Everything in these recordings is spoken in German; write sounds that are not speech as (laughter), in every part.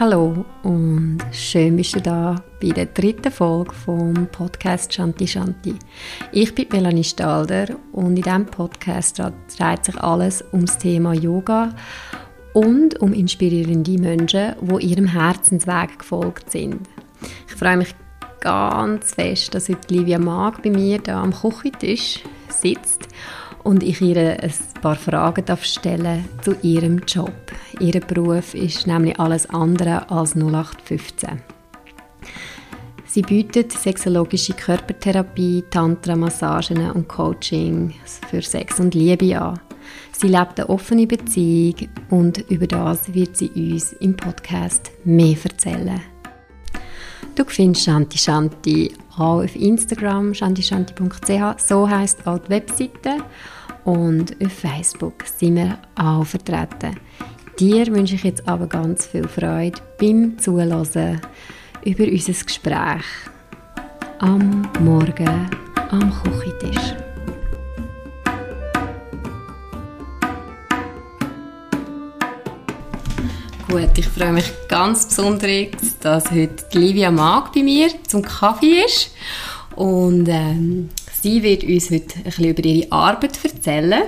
Hallo und schön bist du da bei der dritten Folge vom Podcast Shanti Shanti. Ich bin Melanie Stalder und in diesem Podcast dreht sich alles ums Thema Yoga und um inspirierende Menschen, die ihrem Herzensweg gefolgt sind. Ich freue mich ganz fest, dass heute Livia Mag bei mir da am Küchentisch sitzt und ich ihr ein paar Fragen darf stellen zu ihrem Job. Ihr Beruf ist nämlich alles andere als 0815. Sie bietet sexologische Körpertherapie, Tantra-Massagen und Coaching für Sex und Liebe an. Sie lebt eine offene Beziehung und über das wird sie uns im Podcast mehr erzählen. Du findest Shanti Shanti auf Instagram, shantishanti.ch, so heisst auch die Webseite. Und auf Facebook sind wir auch vertreten. Dir wünsche ich jetzt aber ganz viel Freude beim Zuhören über unser Gespräch am Morgen am Küchentisch. Gut, ich freue mich ganz besonders, dass heute Livia Mag bei mir zum Kaffee ist. Und ähm, sie wird uns heute ein bisschen über ihre Arbeit erzählen.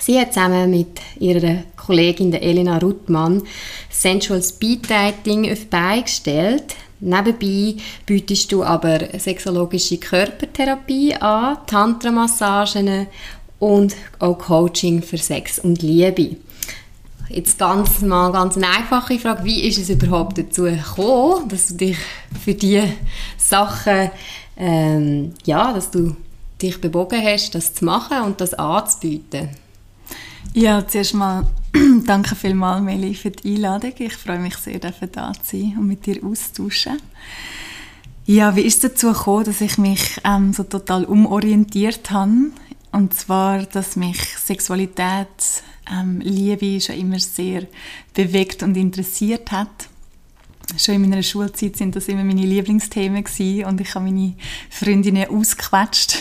Sie hat zusammen mit ihrer Kollegin Elena Ruttmann Sensual Speed Dating auf Beine gestellt. Nebenbei bietest du aber sexologische Körpertherapie an, Tantra-Massagen und auch Coaching für Sex und Liebe. Jetzt ganz mal ganz eine einfache Frage, wie ist es überhaupt dazu gekommen, dass du dich für diese Sachen, ähm, ja, dass du dich bewogen hast, das zu machen und das anzubieten? Ja, zuerst mal (clears throat) danke vielmals, Meli, für die Einladung. Ich freue mich sehr, da zu sein und mit dir austauschen. Ja, wie ist es dazu gekommen, dass ich mich ähm, so total umorientiert habe? Und zwar, dass mich Sexualität ähm, Liebe schon immer sehr bewegt und interessiert hat. Schon in meiner Schulzeit sind das immer meine Lieblingsthemen gewesen und ich habe meine Freundinnen ausgequetscht.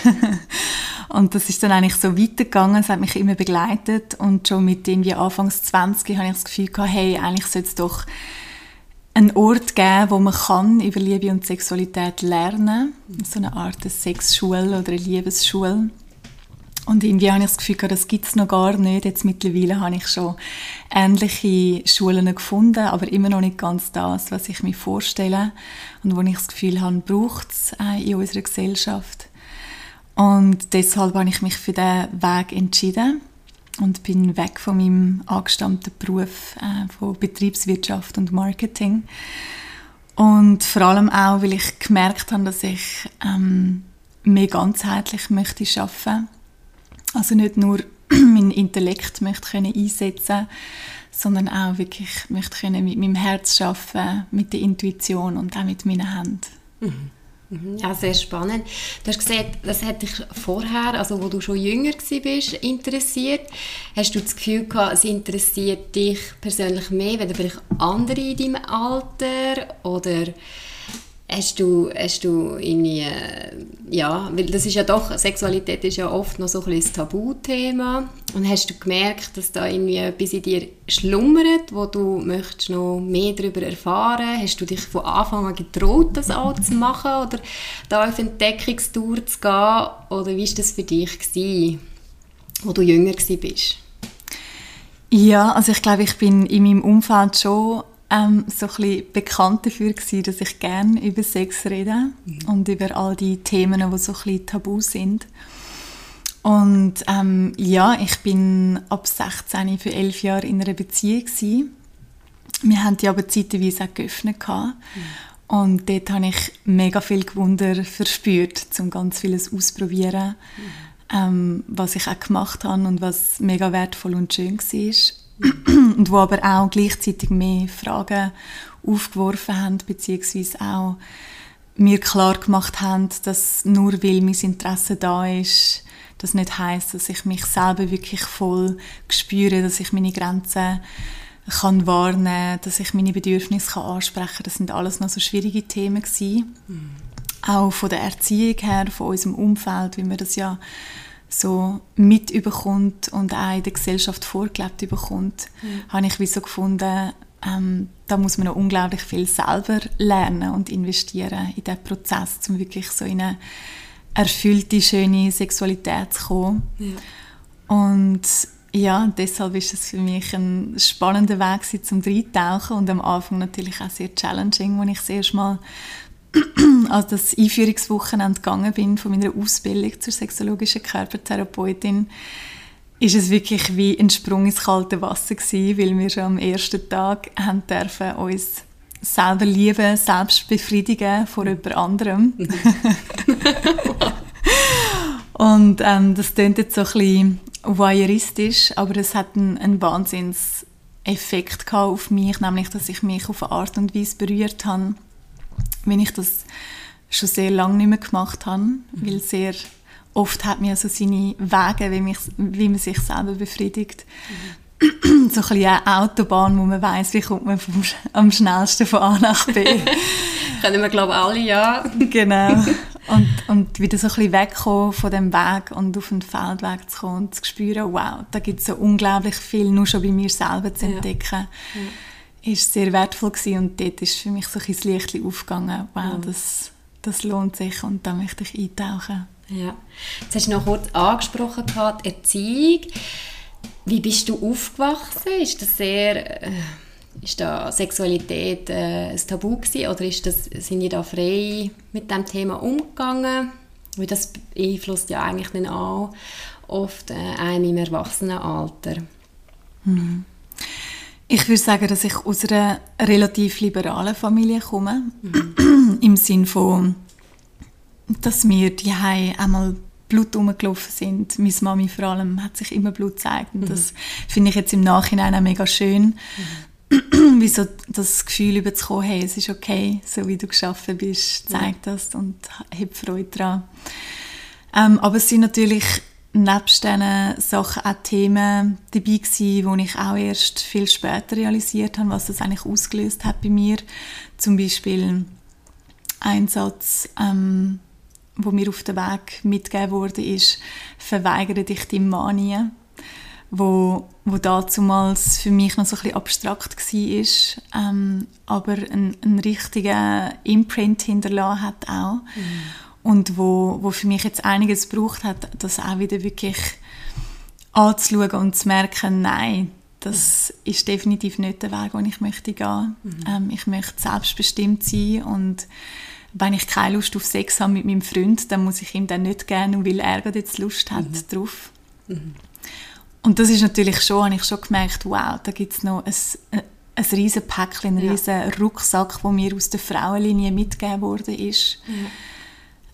(laughs) und das ist dann eigentlich so weitergegangen, es hat mich immer begleitet und schon mit irgendwie Anfangs 20 habe ich das Gefühl gehabt, hey, eigentlich sollte es doch einen Ort geben, wo man kann über Liebe und Sexualität lernen, so eine Art Sexschule oder eine Liebesschule. Und irgendwie habe ich das Gefühl, das gibt es noch gar nicht. Jetzt mittlerweile habe ich schon ähnliche Schulen gefunden, aber immer noch nicht ganz das, was ich mir vorstelle und wo ich das Gefühl habe, braucht es äh, in unserer Gesellschaft. Und deshalb habe ich mich für diesen Weg entschieden und bin weg von meinem angestammten Beruf äh, von Betriebswirtschaft und Marketing. Und vor allem auch, weil ich gemerkt habe, dass ich ähm, mehr ganzheitlich möchte arbeiten also nicht nur (clears throat) meinen Intellekt möchte können einsetzen sondern auch wirklich möchte können mit meinem Herz arbeiten, mit der Intuition und auch mit meinen Händen. Mhm. mhm. Ja, sehr spannend. Du hast gesagt, das hat dich vorher, also wo du schon jünger bist, interessiert. Hast du das Gefühl gehabt, es interessiert dich persönlich mehr, wenn vielleicht andere in deinem Alter oder Hast du, hast du irgendwie, äh, ja, weil das ist ja doch, Sexualität ist ja oft noch so ein bisschen Tabuthema und hast du gemerkt, dass da irgendwie etwas in dir schlummert, wo du möchtest noch mehr darüber erfahren? Hast du dich von Anfang an getraut, das auch zu machen oder da auf Entdeckungstour zu gehen oder wie war das für dich gewesen, wo du jünger bist? Ja, also ich glaube, ich bin in meinem Umfeld schon ähm, so ein bisschen bekannt dafür gewesen, dass ich gerne über Sex rede mhm. und über all die Themen, die so ein bisschen tabu sind. Und ähm, ja, ich bin ab 16 für elf Jahre in einer Beziehung gewesen. Wir haben die aber zeitweise auch geöffnet Mhm. Und dort habe ich mega viel Gewunder verspürt, um ganz vieles auszuprobieren, mhm. ähm, was ich auch gemacht habe und was mega wertvoll und schön war (clears throat) und wo aber auch gleichzeitig mehr Fragen aufgeworfen haben, beziehungsweise auch mir klar gemacht haben, dass nur weil mein Interesse da ist, das nicht heißt, dass ich mich selber wirklich voll spüre, dass ich meine Grenzen kann wahrnehmen, dass ich meine Bedürfnisse kann ansprechen. Das sind alles noch so schwierige Themen gewesen. Mhm. Auch von der Erziehung her, von unserem Umfeld, wie wir das ja so mit überkommt und auch in der Gesellschaft vorgelebt überkommt, mhm. habe ich wie so gefunden, ähm, da muss man noch unglaublich viel selber lernen und investieren in diesen Prozess, um wirklich so in eine erfüllte, schöne Sexualität zu kommen. Ja. Und ja, deshalb ist es für mich ein spannender Weg zum Dreitauchen und am Anfang natürlich auch sehr challenging, als ich das erste Mal (clears throat) als das Einführungswochenende gegangen bin von meiner Ausbildung zur sexologischen Körpertherapeutin, ist es wirklich wie ein Sprung ins kalte Wasser gewesen, weil wir schon am ersten Tag haben dürfen uns selber lieben, selbst befriedigen vor jemand anderem. (laughs) (laughs) Und ähm, das klingt jetzt so ein bisschen voyeuristisch, aber es hat einen, einen Wahnsinnseffekt auf mich, nämlich, dass ich mich auf eine Art und Weise berührt habe, wenn ich das schon sehr lange nicht mehr gemacht habe, mhm. weil sehr oft hat man so seine Wege, wie, mich, wie man sich selber befriedigt. Mhm. so ein bisschen eine Autobahn, wo man weiß, wie kommt man vom, am schnellsten von A nach B. (laughs) Können wir, glaube ich, alle, ja. genau. (laughs) Und, und wieder so ein bisschen wegkommen von dem Weg und auf den Feldweg zu kommen und zu spüren, wow, da gibt es so unglaublich viel, nur schon bei mir selber zu entdecken. Ja. Ja. Ist sehr wertvoll gewesen und dort ist für mich so ein Licht aufgegangen, wow, ja. das, das lohnt sich und da möchte ich eintauchen. Ja. Jetzt hast du noch kurz angesprochen, die Erziehung. Wie bist du aufgewachsen? Ist das sehr... Äh, ist da Sexualität äh, ein Tabu gewesen, oder ist das, sind die da frei mit dem Thema umgegangen? Weil das beeinflusst ja eigentlich dann auch oft äh, einen im Erwachsenenalter. Mhm. Ich würde sagen, dass ich aus einer relativ liberalen Familie komme. Mhm. Im Sinne von dass wir die einmal Blut rumgelaufen sind. Meine Mami vor allem hat sich immer Blut gezeigt. Und mhm. das finde ich jetzt im Nachhinein auch mega schön. Mhm. Wie so das Gefühl überzukommen, hey, es ist okay, so wie du geschaffen bist, zeig das und hab Freude daran. Ähm, aber es sind natürlich nebst diesen Sachen auch Themen dabei gewesen, die ich auch erst viel später realisiert habe, was das eigentlich ausgelöst hat bei mir. Zum Beispiel Einsatz ähm, wo mir auf dem Weg mitgegeben wurde, ist «Verweigere dich deinem Manie», wo, wo damals für mich noch so ein bisschen abstrakt war, ähm, aber einen, einen richtigen Imprint hinterlassen hat auch. Mhm. Und wo, wo für mich jetzt einiges gebraucht hat, das auch wieder wirklich anzuschauen und zu merken, nein, das mhm. ist definitiv nicht der Weg, den ich möchte gehen. Mhm. Ähm, ich möchte selbstbestimmt sein und wenn ich keine Lust auf Sex habe mit meinem Freund, dann muss ich ihm dann nicht gerne, weil er gerade jetzt Lust hat mhm. drauf. Mhm. Und das ist natürlich schon, habe ich schon gemerkt, wow, da gibt es noch ein, ein riesen Päckchen, einen riesen ja. Rucksack, der mir aus der Frauenlinie mitgegeben worden ist. Ja.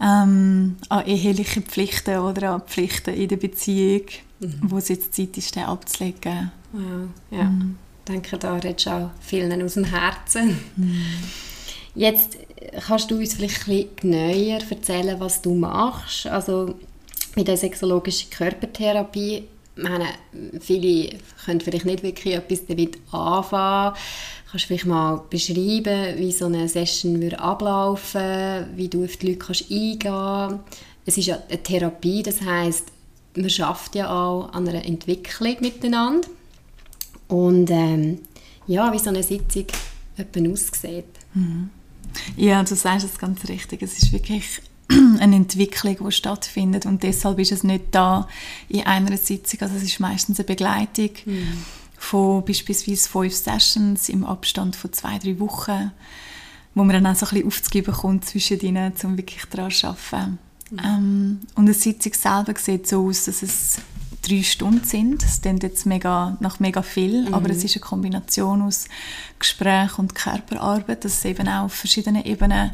Ähm, an eheliche Pflichten oder an Pflichten in der Beziehung, mhm. wo es jetzt Zeit ist, den abzulegen. Wow. Ja, mhm. ich denke, da redest du auch vielen aus dem Herzen. Mhm. Jetzt kannst du uns vielleicht ein bisschen näher erzählen, was du machst. Also mit der sexologischen Körpertherapie, meine, viele können vielleicht nicht wirklich etwas damit anfangen. Kannst du vielleicht mal beschreiben, wie so eine Session würde ablaufen, wie du auf die Leute kannst eingehen kannst? Es ist ja eine Therapie, das heißt, man schafft ja auch an einer Entwicklung miteinander. Und ähm, ja, wie so eine Sitzung etwa aussieht. Mhm. Ja, du sagst es ganz richtig. Es ist wirklich (clears throat) eine Entwicklung, die stattfindet und deshalb ist es nicht da in einer Sitzung. Also es ist meistens eine Begleitung mhm. Von beispielsweise fünf Sessions im Abstand von zwei, drei Wochen, wo man dann auch so ein bisschen aufzugeben kommt zwischen ihnen, um wirklich daran zu arbeiten. Mhm. Ähm, und eine Sitzung selber sieht so aus, dass es drei Stunden sind. Das klingt jetzt mega, nach mega viel, mhm. aber es ist eine Kombination aus Gespräch und Körperarbeit, dass es eben auch auf verschiedenen Ebenen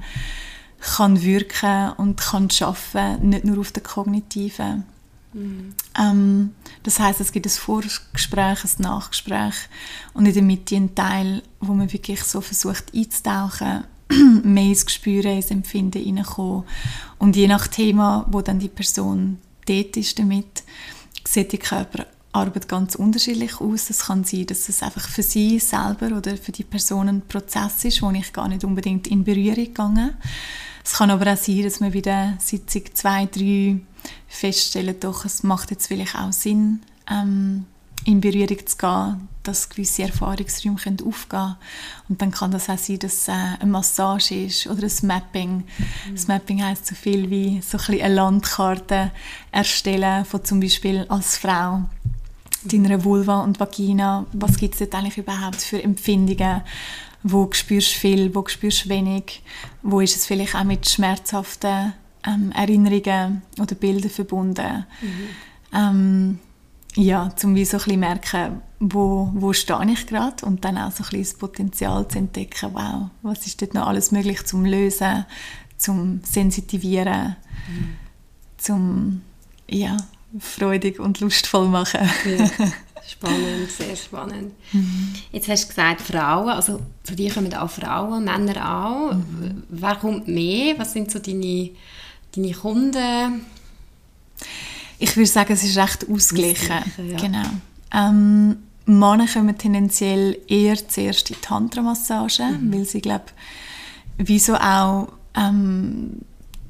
kann wirken und kann schaffen, nicht nur auf der kognitiven. Mhm. Ähm, das heißt, es gibt ein Vorgespräch, ein Nachgespräch und in der Mitte ein Teil, wo man wirklich so versucht einzutauchen, (clears throat) mehr ins Gespür, ins Empfinden hineinkommen und je nach Thema, wo dann die Person dort ist damit, sieht die Körperarbeit ganz unterschiedlich aus. Es kann sein, dass es einfach für sie selber oder für die Person ein Prozess ist, wo ich gar nicht unbedingt in Berührung gegangen Es kann aber auch sein, dass man bei der Sitzung zwei, drei feststellen, doch, es macht jetzt vielleicht auch Sinn, ähm, in Berührung zu gehen, dass gewisse Erfahrungsräume können aufgehen können. Und dann kann das auch sein, dass äh, eine Massage ist oder ein Mapping. Mhm. Das Mapping heisst so viel wie so ein eine Landkarte erstellen von zum Beispiel als Frau deiner Vulva und Vagina. Was gibt es dort eigentlich überhaupt für Empfindungen? Wo spürst du viel, wo spürst du wenig? Wo ist es vielleicht auch mit schmerzhaften ähm, Erinnerungen oder Bildern verbunden? Mhm. Ähm, ja, um wie so ein bisschen merken, wo, wo stehe ich gerade und dann auch so ein bisschen das Potenzial zu entdecken, wow, was ist dort noch alles möglich zum Lösen, zum Sensitivieren, mhm. zum ja, freudig und lustvoll machen. Ja. (laughs) Spannend, sehr spannend. Mhm. Jetzt hast du gesagt, Frauen, also zu dir kommen auch Frauen, Männer auch. Mhm. Wer kommt mehr? Was sind so deine, deine Kunden? Ich würde sagen, es ist recht ausgeglichen. ausgeglichen ja. Genau. Ähm, Männer kommen tendenziell eher zuerst in die Tantra-Massage, mhm. weil sie, glaube wieso auch ähm,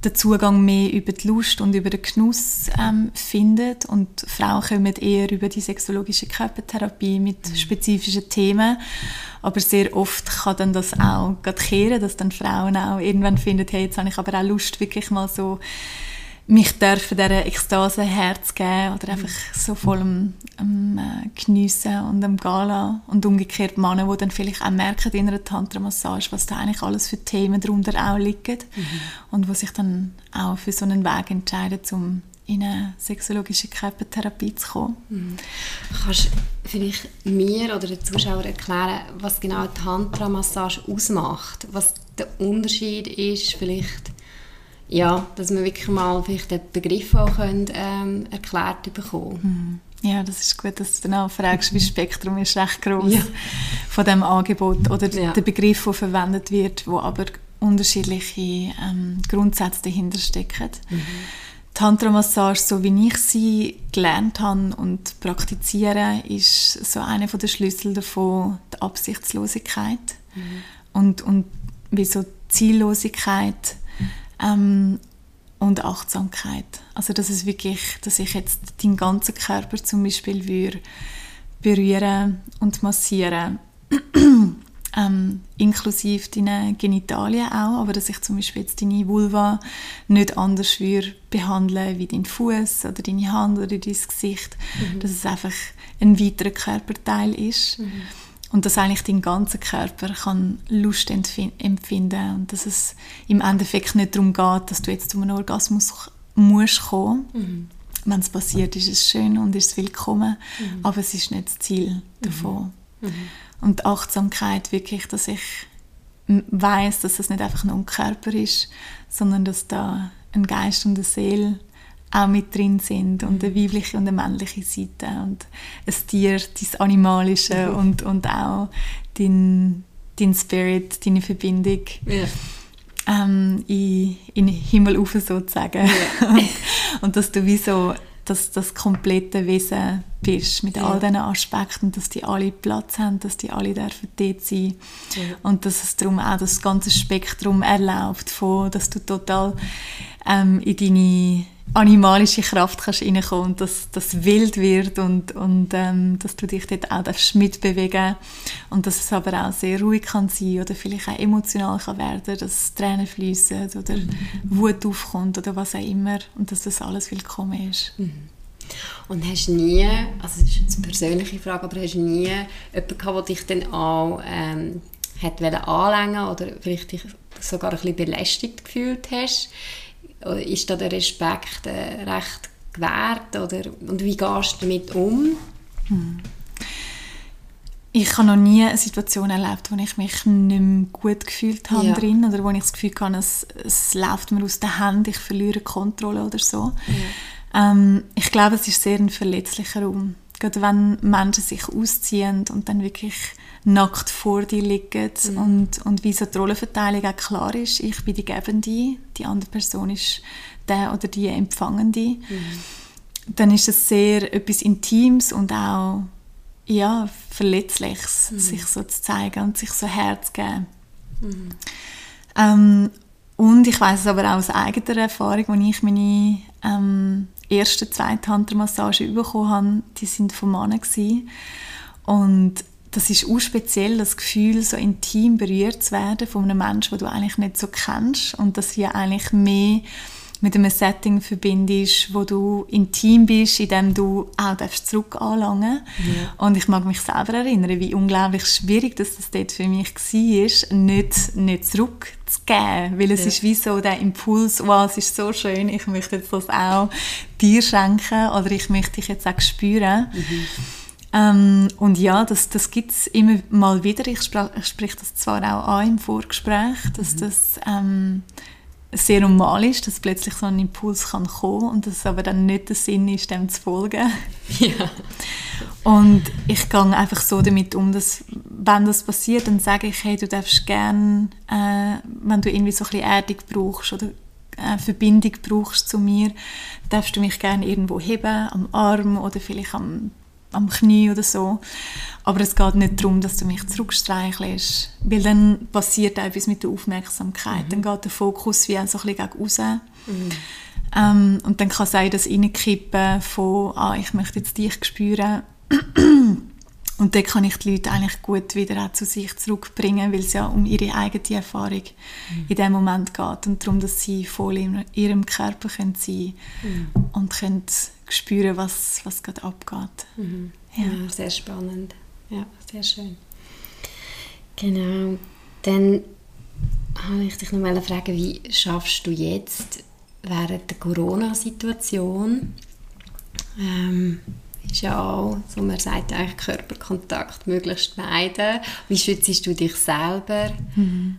den Zugang mehr über die Lust und über den Genuss ähm, findet und Frauen kommen eher über die sexologische Körpertherapie mit mhm. spezifischen Themen, aber sehr oft kann dann das auch kehren, dass dann Frauen auch irgendwann finden, hey, jetzt habe ich aber auch Lust, wirklich mal so mich dürfen dieser Ekstase Herz geben oder einfach so voll am, am äh, Geniessen und am Gala und umgekehrt Männer, die dann vielleicht auch merken in einer Tantra-Massage, was da eigentlich alles für Themen darunter auch liegen mhm. und wo sich dann auch für so einen Weg entscheiden, um in eine sexologische Körpertherapie zu kommen. Mhm. Kannst du vielleicht mir oder den Zuschauern erklären, was genau die Tantra-Massage ausmacht? Was der Unterschied ist vielleicht ja, dass wir wirklich mal vielleicht den Begriff auch können, ähm, erklärt bekommen. Mhm. Ja, das ist gut, dass du dann fragst, weil das (laughs) Spektrum ist recht groß ja. von dem Angebot oder ja. der Begriff, der verwendet wird, wo aber unterschiedliche ähm, Grundsätze dahinter stecken. Mhm. Tantra-Massage, so wie ich sie gelernt habe und praktiziere, ist so einer der Schlüssel davon die Absichtslosigkeit mhm. und, und wie so Ziellosigkeit ähm, und Achtsamkeit. Also das ist wirklich, dass ich jetzt den ganzen Körper zum Beispiel würde berühren und massieren, (clears throat) ähm, inklusive deine Genitalien auch, aber dass ich zum Beispiel jetzt deine Vulva nicht anders würde behandeln wie deinen Fuß oder deine Hand oder dein Gesicht, mhm. dass es einfach ein weiterer Körperteil ist. Mhm und dass eigentlich dein ganzer Körper kann Lust empfinden und dass es im Endeffekt nicht darum geht, dass du jetzt zu einem Orgasmus musst kommen. Mhm. Wenn es passiert, ist es schön und ist es willkommen, mhm. aber es ist nicht das Ziel davon. Mhm. mhm. Und die Achtsamkeit wirklich, dass ich weiß, dass es nicht einfach nur ein Körper ist, sondern dass da ein Geist und eine Seele auch mit drin sind und eine weibliche und eine männliche Seite und ein Tier, dein Animalische mhm. und, und auch dein, dein Spirit, deine Verbindung ja. ähm, in, in den Himmel rauf sozusagen. Ja. (laughs) und, und dass du wie so dass das komplette Wesen bist mit ja. all diesen Aspekten, dass die alle Platz haben, dass die alle dürfen dort sein und dass es darum auch das ganze Spektrum erlaubt, von, dass du total ähm, in deine animalische Kraft kannst reinkommen und dass das wild wird und, und ähm, dass du dich dort auch mitbewegen und dass es aber auch sehr ruhig kann sein oder vielleicht auch emotional kann werden, dass Tränen fließen oder. Wut aufkommt oder was auch immer und dass das alles willkommen ist. Mhm. Und hast nie, also das ist eine persönliche Frage, aber hast du nie jemanden gehabt, der dich dann auch ähm, hat anlängen oder vielleicht dich sogar ein bisschen belästigt gefühlt hast? Ist da der Respekt äh, recht gewährt oder, und wie gehst du damit um? Hm. Ich habe noch nie eine Situation erlebt, wo ich mich nicht mehr gut gefühlt habe ja. drin oder wo ich das Gefühl habe, es, es läuft mir aus den Händen, ich verliere Kontrolle oder so. Ja. Ähm, ich glaube, es ist sehr ein verletzlicher Raum. Gerade wenn Menschen sich ausziehen und dann wirklich nackt vor dir liegen mhm. und, und wie so die Rollenverteilung auch klar ist. Ich bin die Gebende, die andere Person ist der oder die Empfangende. Mhm. Dann ist es sehr etwas Intimes und auch ja, Verletzliches, mhm. sich so zu zeigen und sich so herzugeben. Mhm. Ähm, und ich weiß es aber auch aus eigener Erfahrung, als ich meine ähm, ersten zwei Tantra-Massagen bekommen habe, die sind von Männern gewesen. Und das ist auch speziell, das Gefühl, so intim berührt zu werden von einem Menschen, den du eigentlich nicht so kennst und dass ja eigentlich mehr mit einem Setting verbindest, wo du intim bist, in dem du auch darfst zurück anlangen ja. Und ich mag mich selber erinnern, wie unglaublich schwierig das, das dort für mich war, nicht, nicht zurückzugeben, weil es ja. ist wie so der Impuls, wow, es ist so schön, ich möchte jetzt das auch dir schenken oder ich möchte dich jetzt auch spüren. Mhm. Ähm, und ja, das, das gibt es immer mal wieder. Ich, sprach, ich spreche das zwar auch an im Vorgespräch, dass mhm. das ähm, sehr normal ist, dass plötzlich so ein Impuls kann kommen und dass aber dann nicht der Sinn ist, dem zu folgen. (laughs) Ja. Und ich gehe einfach so damit um, dass wenn das passiert, dann sage ich, hey, du darfst gerne, äh, wenn du irgendwie so ein bisschen Erdung brauchst oder äh, Verbindung brauchst zu mir, darfst du mich gerne irgendwo heben, am Arm oder vielleicht am am Knie oder so. Aber es geht nicht darum, dass du mich zurückstreichelst, weil dann passiert etwas mit der Aufmerksamkeit. Mhm. Dann geht der Fokus wie so ein bisschen gegen raus. Mhm. Ähm, und dann kann sein, das Reinkippen von ah, «ich möchte jetzt dich spüren» Und dann kann ich die Leute eigentlich gut wieder auch zu sich zurückbringen, weil es ja um ihre eigene Erfahrung mhm. in dem Moment geht und darum, dass sie voll in ihrem Körper können sein mhm. und können spüren, was, was gerade abgeht. Mhm. Ja. ja. sehr spannend. Ja, sehr schön. Genau. Dann habe ich dich noch mal fragen, wie schaffst du jetzt während der Corona-Situation ähm, ist ja auch, so man sagt eigentlich Körperkontakt möglichst meiden. Wie schützt du dich selber? Mhm.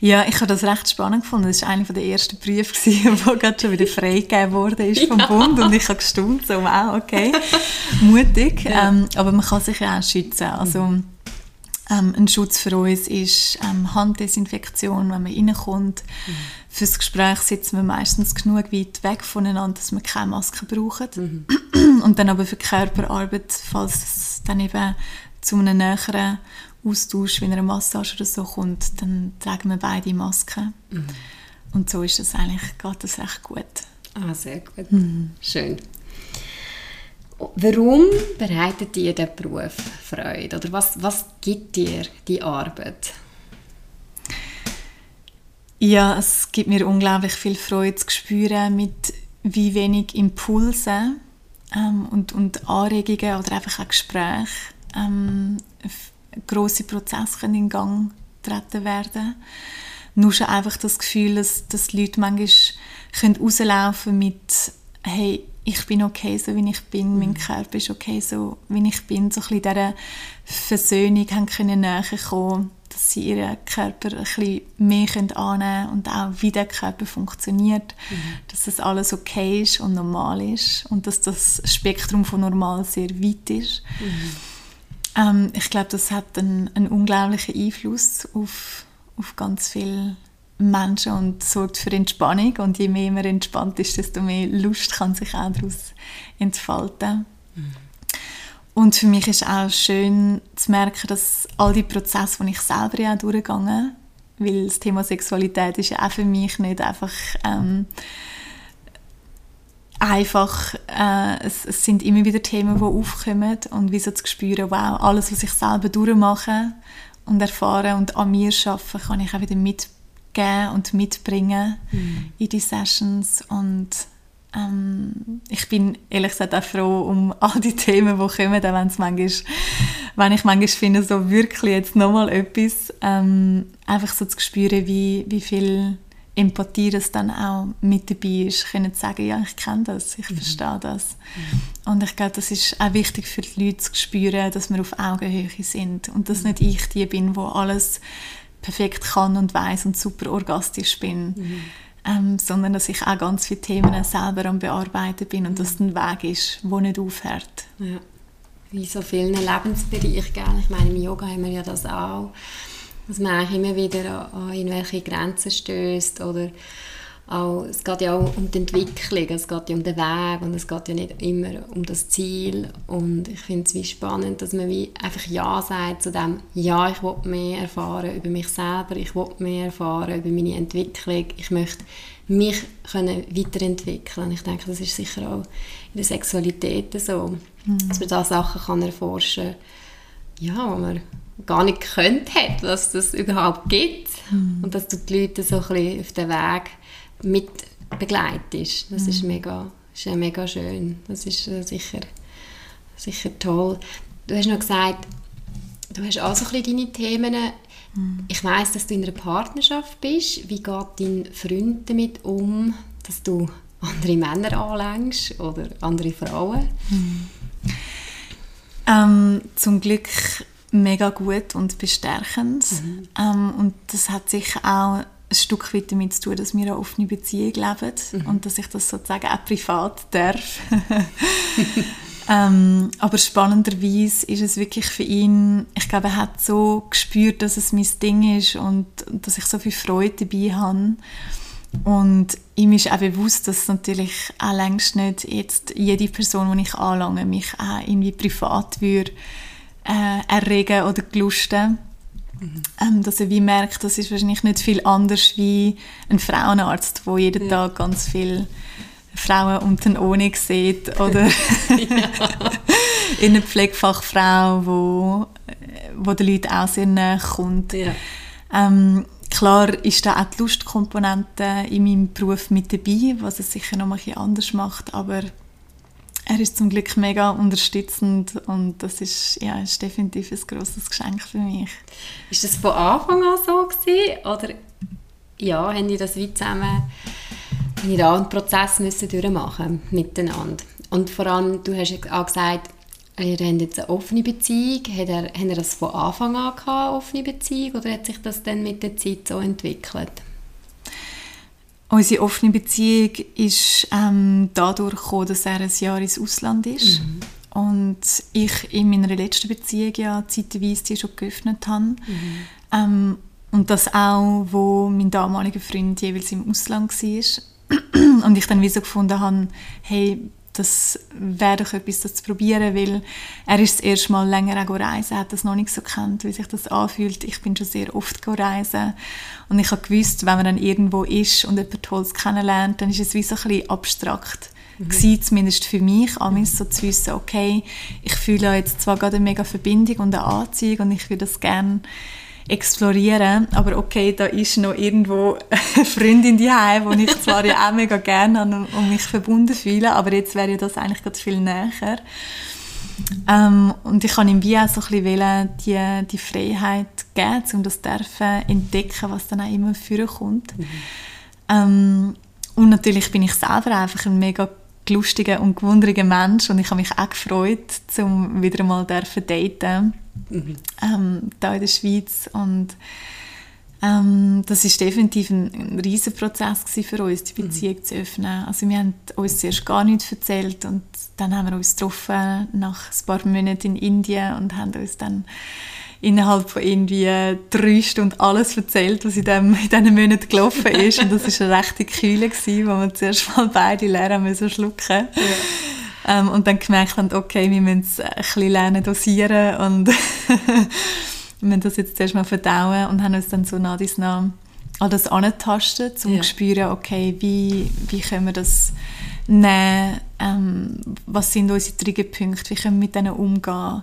Ja, ich habe das recht spannend gefunden. Das war einer der ersten Berufe, der (laughs) gerade schon wieder freigegeben wurde ist vom ja. Bund. Und ich habe gestaunt, so, wow, okay, (laughs) mutig. Ja. Ähm, aber man kann sich ja auch schützen. Also, ähm, ein Schutz für uns ist ähm, Handdesinfektion, wenn man reinkommt. Mhm. Fürs Gespräch sitzen wir meistens genug weit weg voneinander, dass wir keine Maske brauchen. Mhm. Und dann aber für Körperarbeit, falls es dann eben zu einem näheren Austausch, wenn eine Massage oder so kommt, dann tragen wir beide Masken. Mhm. Und so ist es eigentlich, geht das recht gut. Ah, sehr gut. Mhm. Schön. Warum bereitet dir der Beruf Freude? Oder was, was gibt dir die Arbeit? Ja, es gibt mir unglaublich viel Freude zu spüren, mit wie wenig Impulse ähm, und, und Anregungen oder einfach auch Gespräche ähm, grosse Prozesse in Gang treten werden. Nur schon einfach das Gefühl, dass, dass die Leute manchmal können rauslaufen mit «Hey, ich bin okay, so wie ich bin, mein mhm. Körper ist okay, so wie ich bin». So ein bisschen dieser Versöhnung haben können näher kommen, dass sie ihren Körper ein bisschen mehr können annehmen und auch wie der Körper funktioniert, mhm. dass das alles okay ist und normal ist und dass das Spektrum von normal sehr weit ist. Mhm. Ähm, ich glaube, das hat einen, einen unglaublichen Einfluss auf, auf ganz viele Menschen und sorgt für Entspannung. Und je mehr man entspannt ist, desto mehr Lust kann sich auch daraus entfalten. Mhm. Und für mich ist auch schön zu merken, dass all die Prozesse, die ich selber ja auch durchgegangen weil das Thema Sexualität ist ja auch für mich nicht einfach ähm, einfach, äh, es, es, sind immer wieder Themen, die aufkommen und wie so zu spüren, wow, alles, was ich selber durchmache und erfahre und an mir arbeite, kann ich auch wieder mitgeben und mitbringen mhm. in die Sessions und ähm, ich bin ehrlich gesagt auch froh um all die Themen, die kommen, auch wenn es manchmal, wenn ich manchmal finde, so wirklich jetzt nochmal etwas, ähm, einfach so zu spüren, wie, wie viel Empathie, das dann auch mit dabei ist, können zu sagen, ja, ich kenne das, ich mhm. verstehe das. Mhm. Und ich glaube, das ist auch wichtig für die Leute zu spüren, dass wir auf Augenhöhe sind und dass mhm. nicht ich die bin, wo alles perfekt kann und weiß und super orgastisch bin, mhm. ähm, sondern dass ich auch ganz viele Themen selber am bearbeiten bin und mhm. dass ein Weg ist, wo nicht aufhört. Ja. Wie so vielen Lebensbereichen, ich meine, im Yoga haben wir ja das auch dass man eigentlich immer wieder an, an irgendwelche Grenzen stößt oder auch, es geht ja auch um die Entwicklung, es geht ja um den Weg und es geht ja nicht immer um das Ziel und ich finde es wie spannend, dass man wie einfach Ja sagt zu dem, ja, ich will mehr erfahren über mich selber, ich will mehr erfahren über meine Entwicklung, ich möchte mich können weiterentwickeln. Ich denke, das ist sicher auch in der Sexualität so, mhm. dass man da Sachen kann erforschen kann, ja, wo man gar nicht gekannt hat, dass das überhaupt gibt mhm. und dass du die Leute so ein bisschen auf den Weg mit begleitest. Das mhm. ist mega, ist ja mega schön. Das ist äh, sicher, sicher toll. Du hast noch gesagt, du hast auch so ein bisschen deine Themen. Mhm. Ich weiß, dass du in einer Partnerschaft bist. Wie geht dein Freund damit um, dass du andere Männer anlängst oder andere Frauen? Mhm. Ähm, zum Glück mega gut und bestärkend. Mhm. Ähm, und das hat sich auch ein Stück weit damit zu tun, dass wir eine offene Beziehung leben mhm. und dass ich das sozusagen auch privat darf. (laughs) ähm, aber spannenderweise ist es wirklich für ihn, ich glaube, er hat so gespürt, dass es mein Ding ist und dass ich so viel Freude dabei habe. Und ihm ist auch bewusst, dass natürlich auch längst nicht jetzt jede Person, die ich anlange, mich auch irgendwie privat würde äh, erregen oder gelusten. Mhm. Ähm, dass er wie merkt, das ist wahrscheinlich nicht viel anders wie ein Frauenarzt, wo jeden ja. Tag ganz viele Frauen unten den ohne sieht oder (laughs) (laughs) in einer Pflegefachfrau, wo, wo den Leuten auch sehr nahe kommt. Ja. Ähm, klar ist da auch die Lustkomponente in meinem Beruf mit dabei, was es sicher noch ein bisschen anders macht, aber er ist zum Glück mega unterstützend und das ist, ja, ist definitiv ein grosses Geschenk für mich. Ist das von Anfang an so gewesen, oder ja, haben die das wie zusammen in einen Prozess müssen durchmachen miteinander? Und vor allem, du hast auch gesagt, ihr habt jetzt eine offene Beziehung. Hat er, hat er das von Anfang an gehabt, eine offene Beziehung, oder hat sich das dann mit der Zeit so entwickelt? Unsere offene Beziehung ist ähm, dadurch gekommen, dass er ein Jahr ins Ausland ist. Mhm. Und ich in meiner letzten Beziehung ja zeitweise die schon geöffnet habe. Mhm. Ähm, und das auch, wo mein damaliger Freund jeweils im Ausland war. (clears throat) und ich dann wie so gefunden habe, hey, das wäre doch etwas, das zu probieren, weil er ist das erste Mal länger auch reisen, er hat das noch nicht so kennt, wie sich das anfühlt. Ich bin schon sehr oft reisen und ich habe gewusst, wenn man dann irgendwo ist und jemand Tolles kennenlernt, dann ist es wie so ein bisschen abstrakt. Mhm. Gewesen, zumindest für mich, amigs so zu wissen, okay, ich fühle jetzt zwar gerade eine mega Verbindung und eine Anziehung und ich würde das gerne explorieren. Aber okay, da ist noch irgendwo eine Freundin die die ich zwar ja auch mega gerne habe und mich verbunden fühle, aber jetzt wäre ja das eigentlich gerade viel näher. Ähm, und ich kann ihm wie auch so ein bisschen die, die Freiheit geben, um das zu entdecken, was dann auch immer vorkommt. Mhm. Ähm, und natürlich bin ich selber einfach ein mega lustiger und gewunderiger Mensch und ich habe mich auch gefreut, um wieder mal zu daten mhm. ähm, da in der Schweiz und ähm, das ist definitiv ein, ein riesen Prozess für uns, die mhm. Beziehung mhm. zu öffnen. Also wir haben uns zuerst gar nichts erzählt und dann haben wir uns getroffen nach ein paar Monaten in Indien und haben uns dann innerhalb von irgendwie drei Stunden alles erzählt, was in, dem, in diesen Monaten gelaufen ist. Und das war eine rechte Kühle, gewesen, wo wir zuerst mal beide lernen müssen schlucken. Ja. Ähm, und dann gemerkt haben, okay, wir müssen es ein bisschen lernen dosieren und (laughs) wir müssen das jetzt zuerst mal verdauen und haben uns dann so nach dies an das angetastet, um ja. zu spüren, okay, wie, wie können wir das nehmen, ähm, was sind unsere Triggerpunkte, wie können wir mit denen umgehen.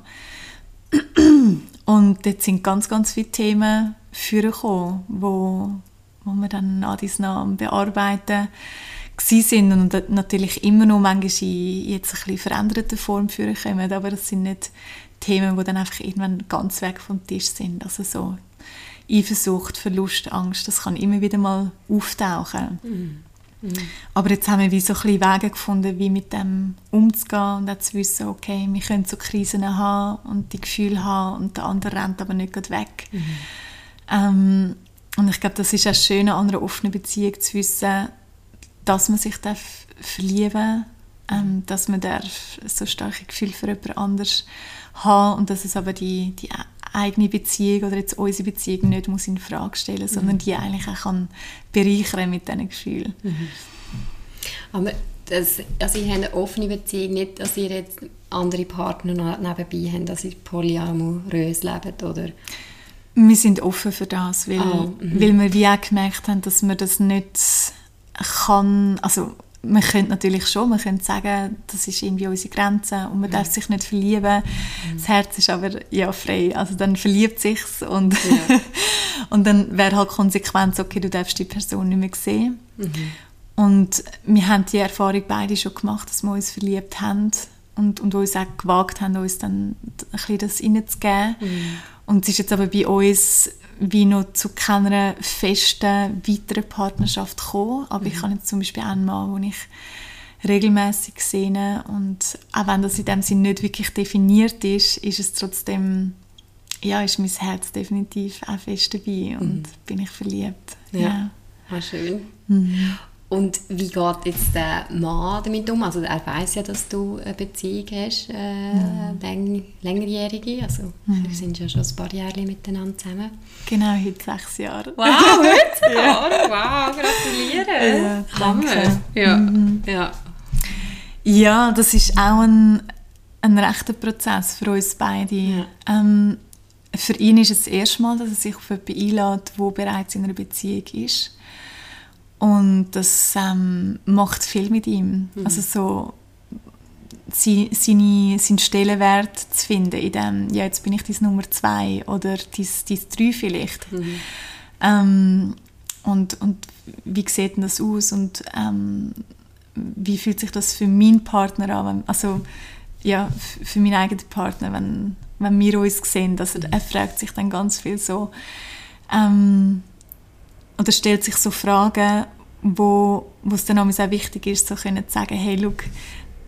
Und dort sind ganz, ganz viele Themen vorgekommen, wo, wo wir dann nach dies nach bearbeiten sind und natürlich immer noch manchmal in jetzt ein bisschen veränderter Form vorkommen, aber das sind nicht Themen, die dann einfach irgendwann ganz weg vom Tisch sind. Also so Eifersucht, Verlust, Angst, das kann immer wieder mal auftauchen. Mhm. Mhm. Aber jetzt haben wir wie so ein bisschen Wege gefunden, wie mit dem umzugehen und auch zu wissen, okay, wir können so Krisen haben und die Gefühle haben und der andere rennt aber nicht weg. Mhm. Ähm, und ich glaube, das ist auch schön an einer offenen Beziehung zu wissen, dass man sich darf verlieben ähm, dass man darf so starke Gefühle für jemand anders haben und dass es aber die, die eigene Beziehung oder jetzt unsere Beziehung nicht muss in Frage stellen, mhm. sondern die eigentlich auch kann bereichern mit diesen Gefühlen. Mhm. Aber das, also ihr habt eine offene Beziehung, nicht, dass ihr jetzt andere Partner nebenbei habt, dass ihr polyamorös lebt, oder? Wir sind offen für das, weil, ah, mhm. weil wir wie auch gemerkt haben, dass wir das nicht kann, also man könnte natürlich schon, man könnte sagen, das ist irgendwie unsere Grenze und man darf sich nicht verlieben. Mhm. Das Herz ist aber ja frei, also dann verliebt sich's und, ja. (laughs) und dann wäre halt Konsequenz, okay, du darfst die Person nicht mehr sehen. Mhm. Und wir haben die Erfahrung beide schon gemacht, dass wir uns verliebt haben und, und uns auch gewagt haben, uns dann ein bisschen das reinzugeben. Mhm. Und es ist jetzt aber bei uns wie noch zu keiner festen weiteren Partnerschaft gekommen. Aber mhm. ich habe jetzt zum Beispiel einen Mann, den ich regelmäßig sehe und auch wenn das in dem Sinne nicht wirklich definiert ist, ist es trotzdem, ja, ist mein Herz definitiv auch fest dabei und mhm. bin ich verliebt. Ja, ja. Ah, schön. Mhm. Und wie geht jetzt der Mann damit um? Also er weiß ja, dass du eine Beziehung hast, äh, mhm. läng längerjährige. Also mhm. wir sind ja schon ein paar Jahre miteinander zusammen. Genau, heute sechs Jahre. Wow, heute (laughs) ja. Wow, gratuliere. Ja, danke. Ja. Mhm. ja. ja, das ist auch ein, ein rechter Prozess für uns beide. Ja. Ähm, für ihn ist es das erste Mal, dass er sich auf jemanden einlädt, der bereits in einer Beziehung ist. Und das ähm, macht viel mit ihm. Mhm. Also so seine, seinen Stellenwert zu finden in dem, ja, jetzt bin ich die Nummer zwei oder die drei vielleicht. Mhm. Ähm, und, und wie sieht denn das aus und ähm, wie fühlt sich das für meinen Partner an? Also ja, für meinen eigenen Partner, wenn, wenn wir uns sehen, also, er fragt sich dann ganz viel so, ähm, oder stellt sich so Fragen, wo, wo es dann auch wichtig ist, so können zu sagen, hey, look,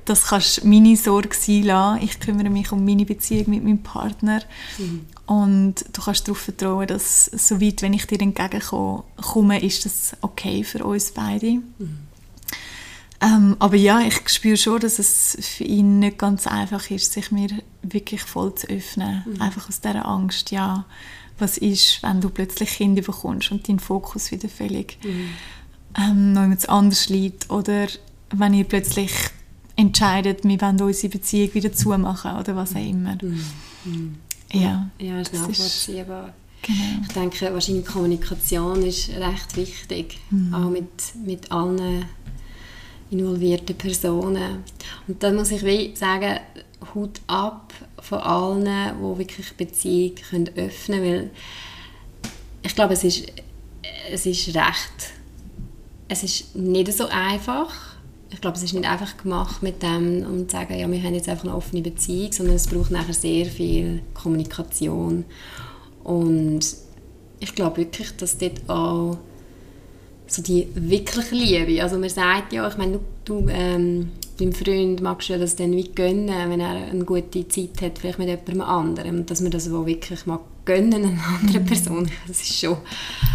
das kannst meine Sorge sein lassen. Ich kümmere mich um meine Beziehung mit meinem Partner. Mhm. Und du kannst darauf vertrauen, dass soweit, wenn ich dir entgegenkomme, ist das okay für uns beide. Mhm. Ähm, aber ja, ich spüre schon, dass es für ihn nicht ganz einfach ist, sich mir wirklich voll zu öffnen. Mhm. Einfach aus dieser Angst, ja, was ist, wenn du plötzlich Kinder bekommst und dein Fokus wieder völlig mhm. ähm, noch jemand anders liegt. Oder wenn ihr plötzlich entscheidet, wir wollen unsere Beziehung wieder zumachen oder was auch immer. Mhm. mhm. Ja, ja, ist nachvollziehbar. Genau. Ich denke, wahrscheinlich Kommunikation ist recht wichtig, mhm. auch mit, mit allen involvierten Personen. Und da muss ich wie sagen, Hut ab von allen, die wirklich Beziehung können öffnen können, weil ich glaube, es ist, es ist recht, es ist nicht so einfach. Ich glaube, es ist nicht einfach gemacht mit dem, um zu sagen, ja, wir haben jetzt einfach eine offene Beziehung, sondern es braucht nachher sehr viel Kommunikation. Und ich glaube wirklich, dass dort auch so die wirkliche Liebe, also man sagt ja, ich meine, du, du ähm, deinem Freund magst du das dann wie gönnen, wenn er eine gute Zeit hat, vielleicht mit jemandem anderem, dass man das wo wirklich mag gönnen, einer (laughs) anderen mhm. Person, das ist schon,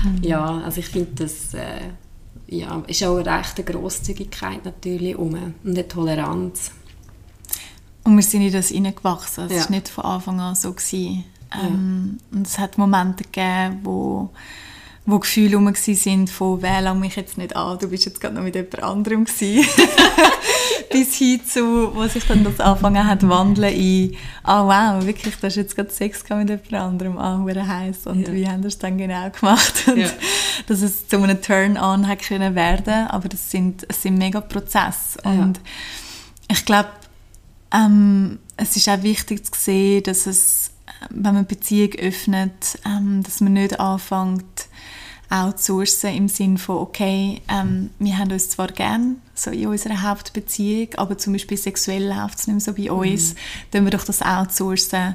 mhm. ja, also ich finde das, äh, ja, ist auch eine rechte Grosszügigkeit natürlich um und eine Toleranz. Und wir sind in das hineingewachsen, es ja. war nicht von Anfang an so. Gewesen. Ähm, ja. Und es hat Momente gegeben, wo wo Gefühle rum sind von «Wer lang mich jetzt nicht an, du bist jetzt gerade noch mit jemand anderem (laughs) bis hin zu, wo sich dann das angefangen hat wandeln in «Ah oh, wow, wirklich, du hast jetzt gerade Sex mit jemand anderem, ah, hure heiß und ja. wie haben das dann genau gemacht?» (laughs) und ja. dass es zu einem Turn-on hat können werden, aber das sind, es sind mega Prozesse und ja. ich glaube, ähm, es ist auch wichtig zu sehen, dass es, wenn man Beziehung öffnet, ähm, dass man nicht anfängt, outsourcen im Sinne von, okay, ähm, wir haben uns zwar gern so in unserer Hauptbeziehung, aber zum Beispiel sexuell läuft es nicht mehr so bei uns, mhm. dann wir doch das outsourcen.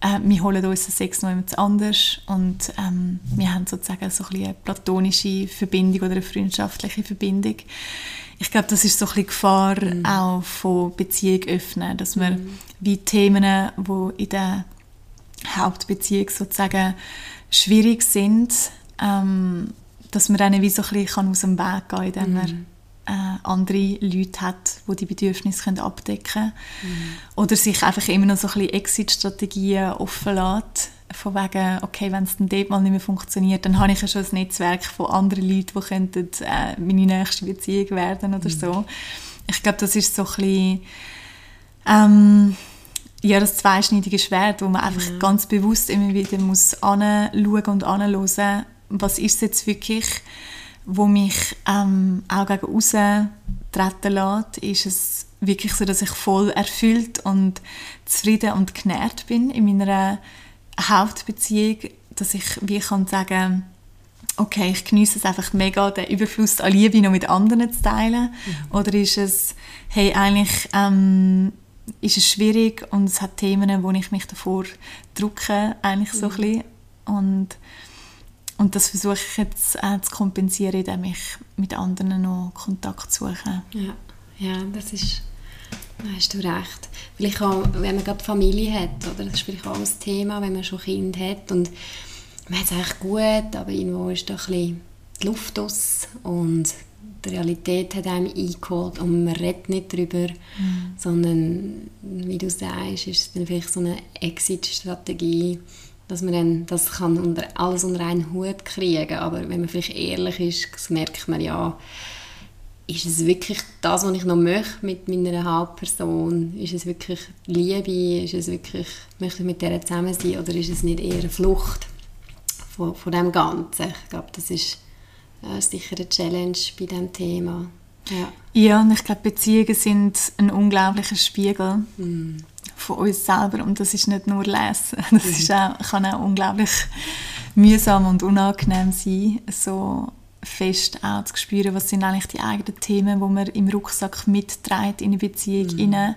Äh, wir holen uns den Sex noch jemand anders und ähm, wir haben sozusagen so ein eine platonische Verbindung oder eine freundschaftliche Verbindung. Ich glaube, das ist so ein bisschen Gefahr mhm. auch von Beziehung öffnen, dass man mhm. wie Themen, die in der Hauptbeziehung sozusagen schwierig sind, ähm, dass man dann wie so ein bisschen aus dem Weg gehen kann, indem man mhm. äh, andere Leute hat, die die Bedürfnisse können abdecken können. Mhm. Oder sich einfach immer noch so ein bisschen Exit-Strategien offen lässt, von wegen, okay, wenn es dann dort mal nicht mehr funktioniert, dann habe ich ja schon ein Netzwerk von anderen Leuten, die könnten, äh, meine nächste Beziehung werden oder mhm. so. Ich glaube, das ist so ein bisschen ähm, ja, das zweischneidige Schwert, wo man einfach ja. ganz bewusst immer wieder muss anschauen und anhören was ist es jetzt wirklich, wo mich ähm, auch gegen außen treten lässt, ist es wirklich so, dass ich voll erfüllt und zufrieden und genährt bin in meiner Hauptbeziehung, dass ich wie kann sagen okay, ich genieße es einfach mega, den Überfluss an Liebe noch mit anderen zu teilen? Mhm. Oder ist es, hey, eigentlich ähm, ist es schwierig und es hat Themen, wo ich mich davor drücke, eigentlich so mhm. ein bisschen. Und, und das versuche ich jetzt äh, zu kompensieren, indem ich mit anderen noch Kontakt suche. Ja, ja das ist, da hast du recht. Vielleicht auch, wenn man gerade Familie hat, oder? das ist vielleicht auch ein Thema, wenn man schon Kind hat und man hat es eigentlich gut, aber irgendwo ist da ein bisschen die Luft aus und die Realität hat einem eingeholt und man redet nicht darüber, mhm. sondern, wie du sagst, ist es dann vielleicht so eine Exit-Strategie, dass man dann das kann unter, alles unter einen Hut kriegen kann. Aber wenn man vielleicht ehrlich ist, merkt man ja, ist es wirklich das, was ich noch möchte mit meiner Hauptperson? Ist es wirklich Liebe? Ist es wirklich, möchte ich mit der zusammen sein? Oder ist es nicht eher eine Flucht? von, von dem Ganzen. Ich glaube, das ist äh, sicher eine Challenge bei diesem Thema. Ja, ja und ich glaube, Beziehungen sind ein unglaublicher Spiegel mm. Von uns selber und das ist nicht nur Lesen, (laughs) das ist auch, kann auch unglaublich mühsam und unangenehm sein, so fest auch zu spüren, was sind eigentlich die eigenen Themen, die man im Rucksack mitträgt in eine Beziehung mm.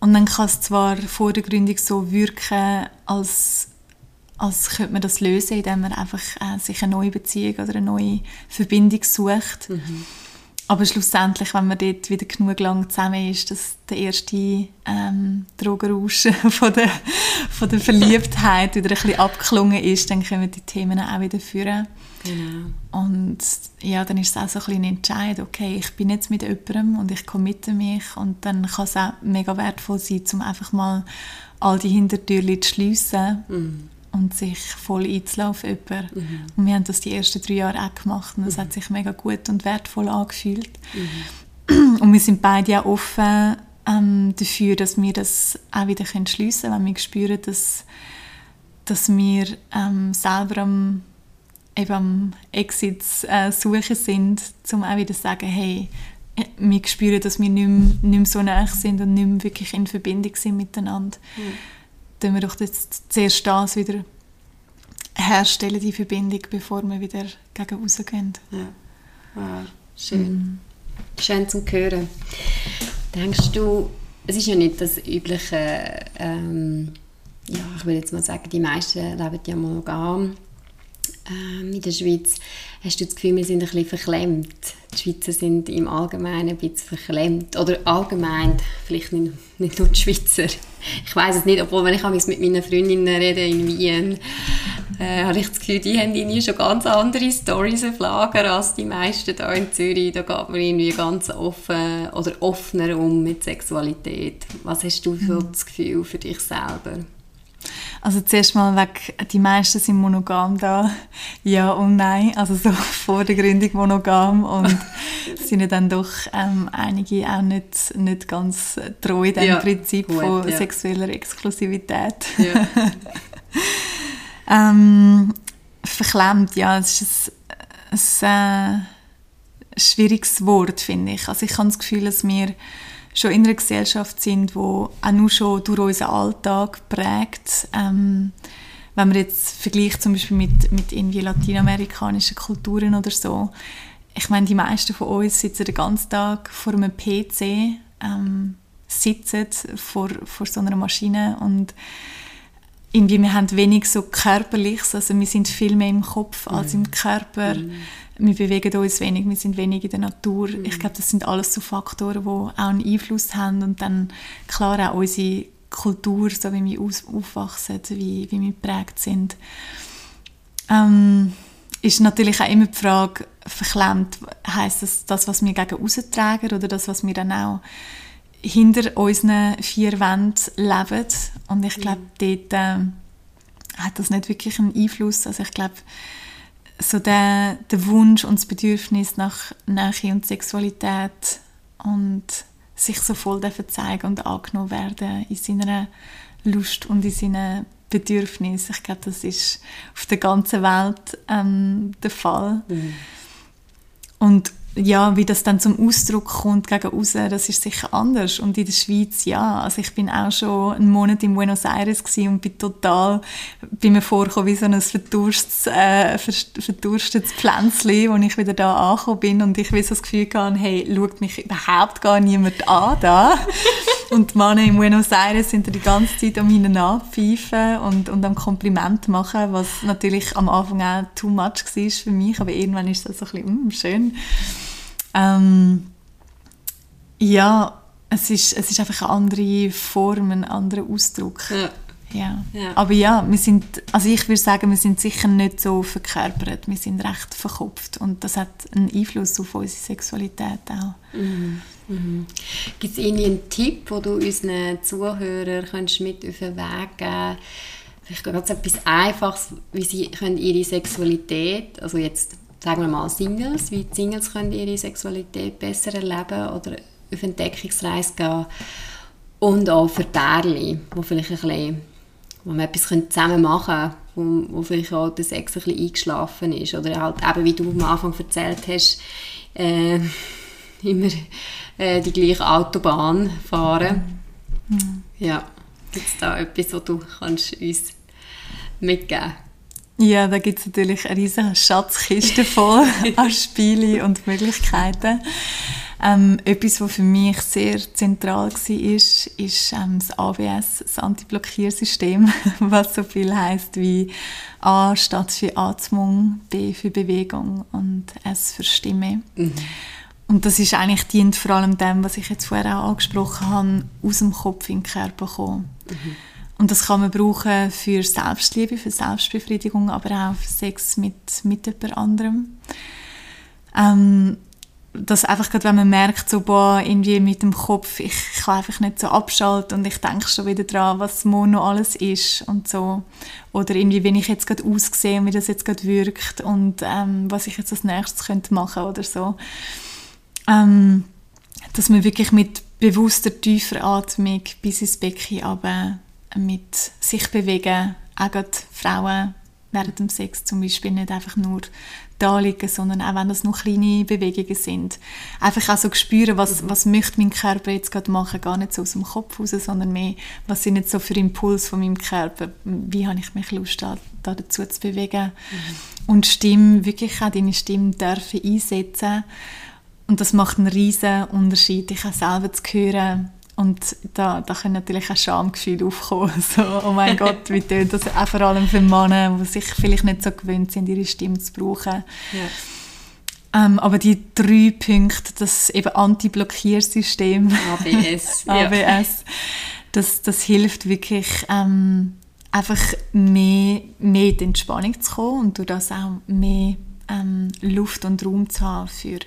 Und dann kann es zwar vor der Gründung so wirken, als als könnte man das lösen, indem man einfach äh, sich eine neue Beziehung oder eine neue Verbindung sucht. Mhm. Aber schlussendlich, wenn man dort wieder genug lang zusammen ist, dass der erste ähm, Drogenrausch (laughs) von der, von der Verliebtheit wieder ein bisschen abgeklungen ist, dann können die Themen auch wieder führen. Genau. Und ja, dann ist es auch so ein bisschen ein Entscheid, okay, ich bin jetzt mit jemandem und ich committe mich und dann kann es auch mega wertvoll sein, um einfach mal all die Hintertürchen zu schliessen. Mhm und sich voll einzulaufen jemand. Mhm. Und wir haben das die ersten drei Jahre auch gemacht und es mhm. hat sich mega gut und wertvoll angefühlt. Mhm. Und wir sind beide auch offen ähm, dafür, dass wir das auch wieder schliessen können, wenn wir spüren, dass, dass wir ähm, selber am, eben am Exit äh, suchen sind, um auch wieder zu sagen, hey, äh, wir spüren, dass wir nicht mehr, nicht mehr so nah sind und nicht mehr wirklich in Verbindung sind miteinander. Mhm tun wir doch jetzt zuerst das wieder herstellen, die Verbindung, bevor wir wieder gegen rausgehen. Ja, wow, schön. Mhm. Schön zu hören. Denkst du, es ist ja nicht das übliche, ähm, ja, ich würde jetzt mal sagen, die meisten leben ja monogam ähm, in der Schweiz. Hast du das Gefühl, wir sind ein bisschen verklemmt? Die Schweizer sind im Allgemeinen ein bisschen verklemmt. Oder allgemein, vielleicht nicht, nicht nur die Schweizer. Ich weiß es nicht, obwohl wenn ich mit meinen Freundinnen rede in Wien, äh, habe ich das Gefühl, die haben irgendwie schon ganz andere Stories auf Lager als die meisten hier in Zürich. Da geht man irgendwie ganz offen oder offener um mit Sexualität. Was hast du für das Gefühl für dich selber? Also zuerst mal weg, die meisten sind monogam da. Ja und nein. Also so (laughs) vor der Gründung monogam und (laughs) sind dann doch ähm, einige auch nicht, nicht ganz treu dem ja, Prinzip gut, von ja. sexueller Exklusivität. Ja. (laughs) ähm, verklemmt, ja, es ist ein, ein äh, schwieriges Wort, finde ich. Also ich habe das Gefühl, dass wir schon in einer Gesellschaft sind, wo auch nur schon durch unseren Alltag prägt. Ähm, wenn man jetzt vergleicht zum Beispiel mit, mit irgendwie lateinamerikanischen Kulturen oder so, ich meine, die meisten von uns sitzen den ganzen Tag vor einem PC, ähm, sitzen vor, vor so einer Maschine und irgendwie, wir haben wenig so Körperliches, also wir sind viel mehr im Kopf als im Körper. Mm wir bewegen uns wenig, wir sind wenig in der Natur. Mhm. Ich glaube, das sind alles so Faktoren, die auch einen Einfluss haben und dann klar auch unsere Kultur, so wie wir aufwachsen, wie, wie wir geprägt sind. Ähm, ist natürlich auch immer die Frage, verklemmt, heisst das das, was wir gegen austragen oder das, was wir dann auch hinter unseren vier Wänden leben? Und ich glaube, mhm. dort äh, hat das nicht wirklich einen Einfluss. Also ich glaube, so der, der Wunsch und das Bedürfnis nach Nähe und Sexualität und sich so voll zeigen und angenommen werden in seiner Lust und in seinen Bedürfnissen. Ich glaube, das ist auf der ganzen Welt ähm, der Fall. Mhm. Und ja, wie das dann zum Ausdruck kommt gegen raus, das ist sicher anders. Und in der Schweiz, ja, also ich bin auch schon einen Monat in Buenos Aires und bin total, bin mir vorgekommen wie so ein verdurstetes, äh, verdurstetes Pflänzchen, wo ich wieder da angekommen bin und ich wie so das Gefühl hatte, hey, schaut mich überhaupt gar niemand an da. (laughs) und die Männer in Buenos Aires sind die ganze Zeit um ihn anpfeifen und, und am Kompliment machen, was natürlich am Anfang auch too much war für mich, aber irgendwann ist das so ein bisschen, mm, schön. Ähm, ja, es ist, es ist einfach eine andere Form, ein anderer Ausdruck. Ja. Ja. ja. Aber ja, wir sind, also ich würde sagen, wir sind sicher nicht so verkörpert, wir sind recht verkopft und das hat einen Einfluss auf unsere Sexualität auch. Mhm. Mhm. Gibt es einen Tipp, den du unseren Zuhörern mit auf den Weg geben Vielleicht ganz etwas Einfaches, wie sie können ihre Sexualität, also jetzt sagen wir mal Singles, wie die Singles können ihre Sexualität besser erleben oder auf Entdeckungsreise gehen und auch für Pärchen, wo vielleicht ein bisschen, wo man etwas zusammen machen können, wo, wo vielleicht auch der Sex ein bisschen eingeschlafen ist oder halt eben, wie du am Anfang erzählt hast, äh, (laughs) immer äh, die gleiche Autobahn fahren. Mhm. Ja, gibt es da etwas, was du kannst uns mitgeben kannst? Ja, da gibt es natürlich eine riesige Schatzkiste voll (laughs) an Spielen und Möglichkeiten. Ähm, etwas, was für mich sehr zentral war, ist, ist ähm, das ABS, das Antiblockiersystem, (laughs) was so viel heißt wie A statt für Atmung, B für Bewegung und S für Stimme. Mhm. Und das ist eigentlich dient vor allem dem, was ich jetzt vorher auch angesprochen habe, aus dem Kopf in den Körper kommen. Mhm. Und das kann man brauchen für Selbstliebe, für Selbstbefriedigung, aber auch für Sex mit, mit jemand anderem. Ähm, dass einfach gerade, wenn man merkt, so, boah, irgendwie mit dem Kopf, ich kann einfach nicht so abschalten und ich denke schon wieder dran, was morgen noch alles ist und so. Oder irgendwie, wenn ich jetzt gerade aussehe und wie das jetzt gerade wirkt und ähm, was ich jetzt als nächstes könnte machen oder so. Ähm, dass man wirklich mit bewusster, tiefer Atmung bis ins Becken aber mit sich bewegen, auch gerade Frauen während dem Sex zum Beispiel nicht einfach nur da liegen, sondern auch wenn das nur kleine Bewegungen sind. Einfach auch so spüren, was, mhm. was möchte mein Körper jetzt gerade machen, gar nicht so aus dem Kopf raus, sondern mehr, was sind jetzt so für Impulse von meinem Körper, wie habe ich mich Lust da, da dazu zu bewegen. Mhm. Und Stimme, wirklich auch deine Stimme dürfen einsetzen und das macht einen riesen Unterschied, dich auch selber zu hören, und da, da können natürlich auch Schamgefühle aufkommen. (laughs) So, oh mein Gott, wie tönt das? Auch vor allem für Männer, die sich vielleicht nicht so gewöhnt sind, ihre Stimme zu brauchen. Ja. Ähm, aber die drei Punkte, das eben Anti-Blockiersystem, ABS, ABS (laughs) das, das hilft wirklich, ähm, einfach mehr, mehr in die Entspannung zu kommen und durch das auch mehr ähm, Luft und Raum zu haben für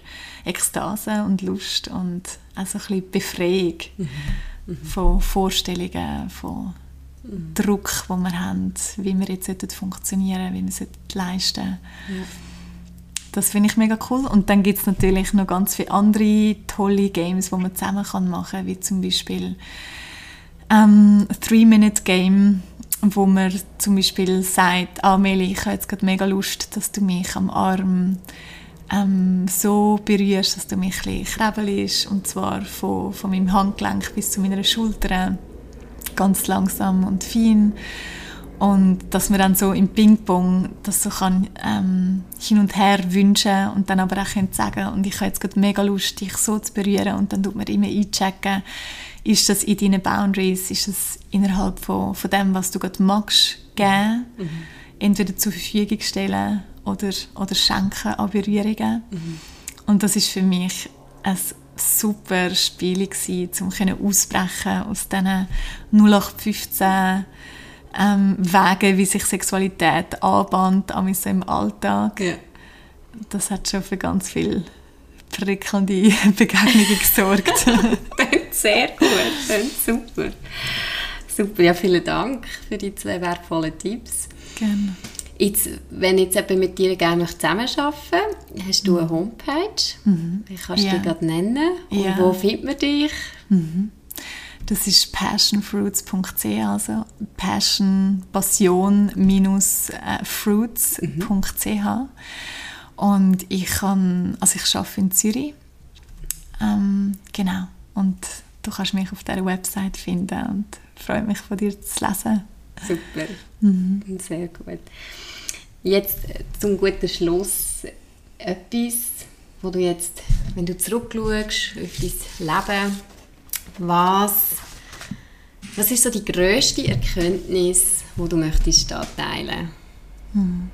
Ekstase und Lust und also ein bisschen Befreiung mhm. Mhm. von Vorstellungen, von mhm. Druck, den wir haben, wie wir jetzt funktionieren wie wir es leisten ja. Das finde ich mega cool. Und dann gibt es natürlich noch ganz viele andere tolle Games, die man zusammen kann machen kann, wie zum Beispiel ähm, Three-Minute-Game, wo man zum Beispiel sagt, ah ich habe jetzt gerade mega Lust, dass du mich am Arm ähm, so berührst, dass du mich ein bisschen und zwar von, von meinem Handgelenk bis zu meiner Schulter, ganz langsam und fein. Und dass man dann so im Ping-Pong das so kann ähm, hin und her wünschen und dann aber auch sagen und ich habe jetzt gerade mega Lust, dich so zu berühren und dann tut man immer einchecken, ist das in deinen Boundaries, ist das innerhalb von, von dem, was du gerade magst, geben, mhm. entweder zur Verfügung stellen oder, oder schenken an Berührungen. Mhm. Und das ist für mich ein super Spiel gewesen, um ausbrechen aus diesen 0815 ähm, Wegen, wie sich Sexualität anbahnt, so im Alltag. Ja. Das hat schon für ganz viel prickelnde (laughs) Begegnungen gesorgt. (laughs) Sehr gut, super. Super, ja, vielen Dank für die zwei wertvollen Tipps. Gerne. Jetzt, wenn jetzt jemand mit dir gerne zusammenarbeiten möchte, hast du eine Homepage. Mhm. Wie kannst du ja. die gerade nennen? Und ja. wo findet man dich? Mhm. Das ist passionfruits.ch, also Passion, Passion minus fruits.ch. Mhm. Und ich kann, also ich arbeite in Zürich. Ähm, genau. Und du kannst mich auf dieser Website finden und freue mich von dir zu lesen. Super, mhm. sehr gut. Jetzt äh, zum guten Schluss etwas, wo du jetzt, wenn du zurückschaust auf dein Leben, was, was ist so die grösste Erkenntnis, die du möchtest da teilen? Mhm.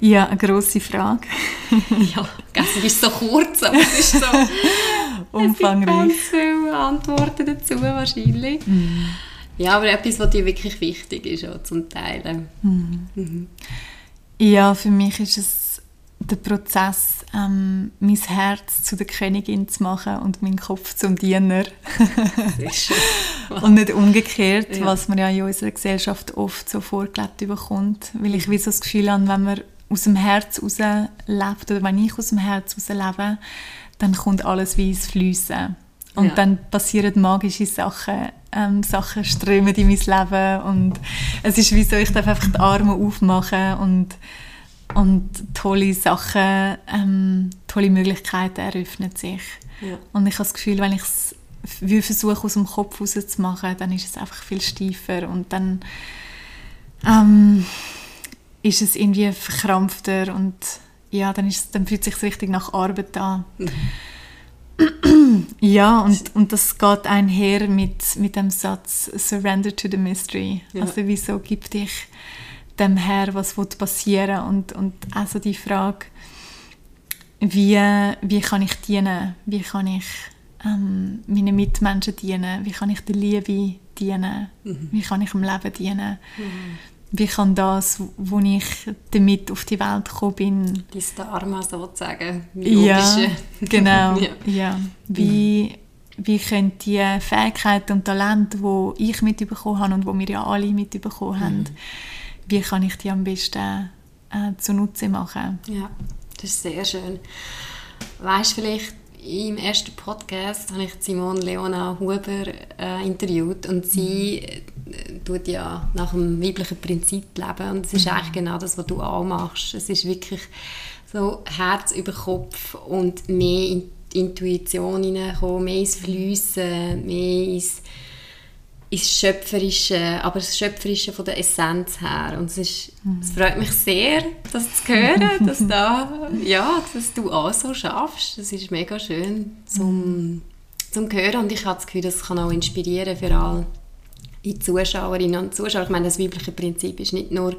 Ja, eine grosse Frage. (laughs) ja, es ist so kurz, aber es ist so (laughs) umfangreich. Es ganz viele Antworten dazu wahrscheinlich. Mhm. Ja, aber etwas, was dir wirklich wichtig ist, auch zum Teilen. Mhm. Mhm. Ja, für mich ist es der Prozess, ähm, mein Herz zu der Königin zu machen und meinen Kopf zum Diener. (laughs) und nicht umgekehrt, ja. was man ja in unserer Gesellschaft oft so vorgelebt bekommt. Weil ich wie so das Gefühl habe, wenn man aus dem Herz lebt, oder wenn ich aus dem Herz lebe, dann kommt alles wie ins Fließen. Und ja. dann passieren magische Sachen, ähm, Sachen strömen in mein Leben und es ist wie so, ich darf einfach die Arme aufmachen und, und tolle Sachen, ähm, tolle Möglichkeiten eröffnen sich. Ja. Und ich habe das Gefühl, wenn ich es versuche, aus dem Kopf rauszumachen, dann ist es einfach viel steifer und dann ähm, ist es irgendwie verkrampfter und ja, dann, ist, dann fühlt es sich richtig nach Arbeit an. Mhm. Ja, und, und das geht einher mit, mit dem Satz Surrender to the Mystery. Ja. Also wieso gibt dich dem Herr, was wird passieren und, und also die Frage, wie, wie kann ich dienen, wie kann ich ähm, meinen Mitmenschen dienen, wie kann ich der Liebe dienen, mhm. wie kann ich dem Leben dienen. Mhm wie kann das, wo ich damit auf die Welt gekommen bin... Die Dharma sozusagen, ja, (laughs) genau, (laughs) ja. ja. Wie, wie können die Fähigkeiten und Talente, die ich mitbekommen habe und die wir ja alle mitbekommen haben, mhm. wie kann ich die am besten äh, zunutze machen? Ja, das ist sehr schön. Weißt du vielleicht, im ersten Podcast habe ich Simone Leona Huber äh, interviewt und sie mhm. tut ja nach dem weiblichen Prinzip leben und es ist mhm. eigentlich genau das, was du auch machst. Es ist wirklich so Herz über Kopf und mehr in die Intuition hineinkommen, mehr ins Fliessen, mehr ins ins Schöpferische, aber das Schöpferische von der Essenz her. Und es, ist, es freut mich sehr, das zu hören, (laughs) dass, da, ja, dass du auch so schaffst. Das ist mega schön zum, zum Hören und ich habe das Gefühl, das kann auch inspirieren für alle die Zuschauerinnen und Zuschauer. Ich meine, das weibliche Prinzip ist nicht nur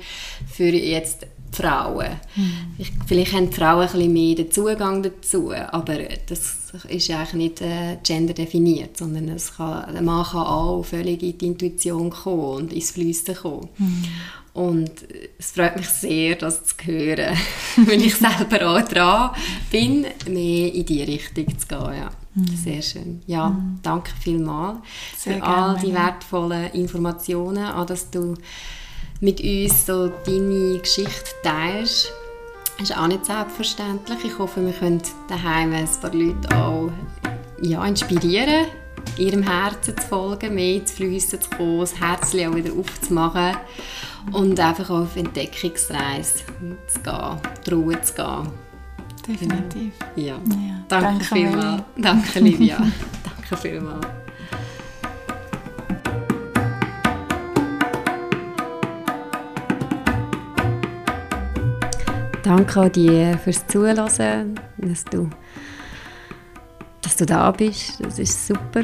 für jetzt Frauen. Mhm. Ich, vielleicht haben die Frauen ein bisschen mehr den Zugang dazu, aber das ist eigentlich nicht äh, gender definiert, sondern es kann, der Mann kann auch völlig in die Intuition kommen und ins Flüssen kommen. Mhm. Und es freut mich sehr, das zu hören, (laughs) weil ich selber auch dran bin, mehr in die Richtung zu gehen. Ja. Mhm. Sehr schön. Ja, mhm. danke vielmals für all die wertvollen Informationen, auch dass du mit uns so deine Geschichte teilst. Das ist auch nicht selbstverständlich. Ich hoffe, wir können daheim ein paar Leute auch ja, inspirieren, ihrem Herzen zu folgen, mehr ins Fliessen zu kommen, das Herz auch wieder aufzumachen und einfach auf Entdeckungsreise zu gehen, die Ruhe zu gehen. Definitiv. Ja. ja. Danke, Danke vielmals. Danke, Livia. (laughs) Danke vielmals. Danke auch dir fürs Zuhören, dass du, dass du da bist. Das ist super.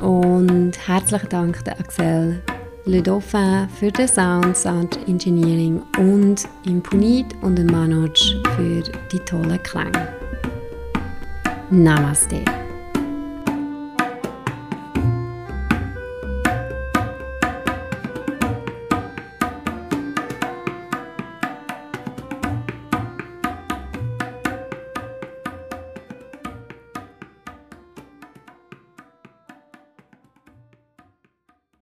Und herzlichen Dank der Axel Le Dauphin für den Sound, Sound Engineering und im Punit und den Manoj für die tollen Klänge. Namaste.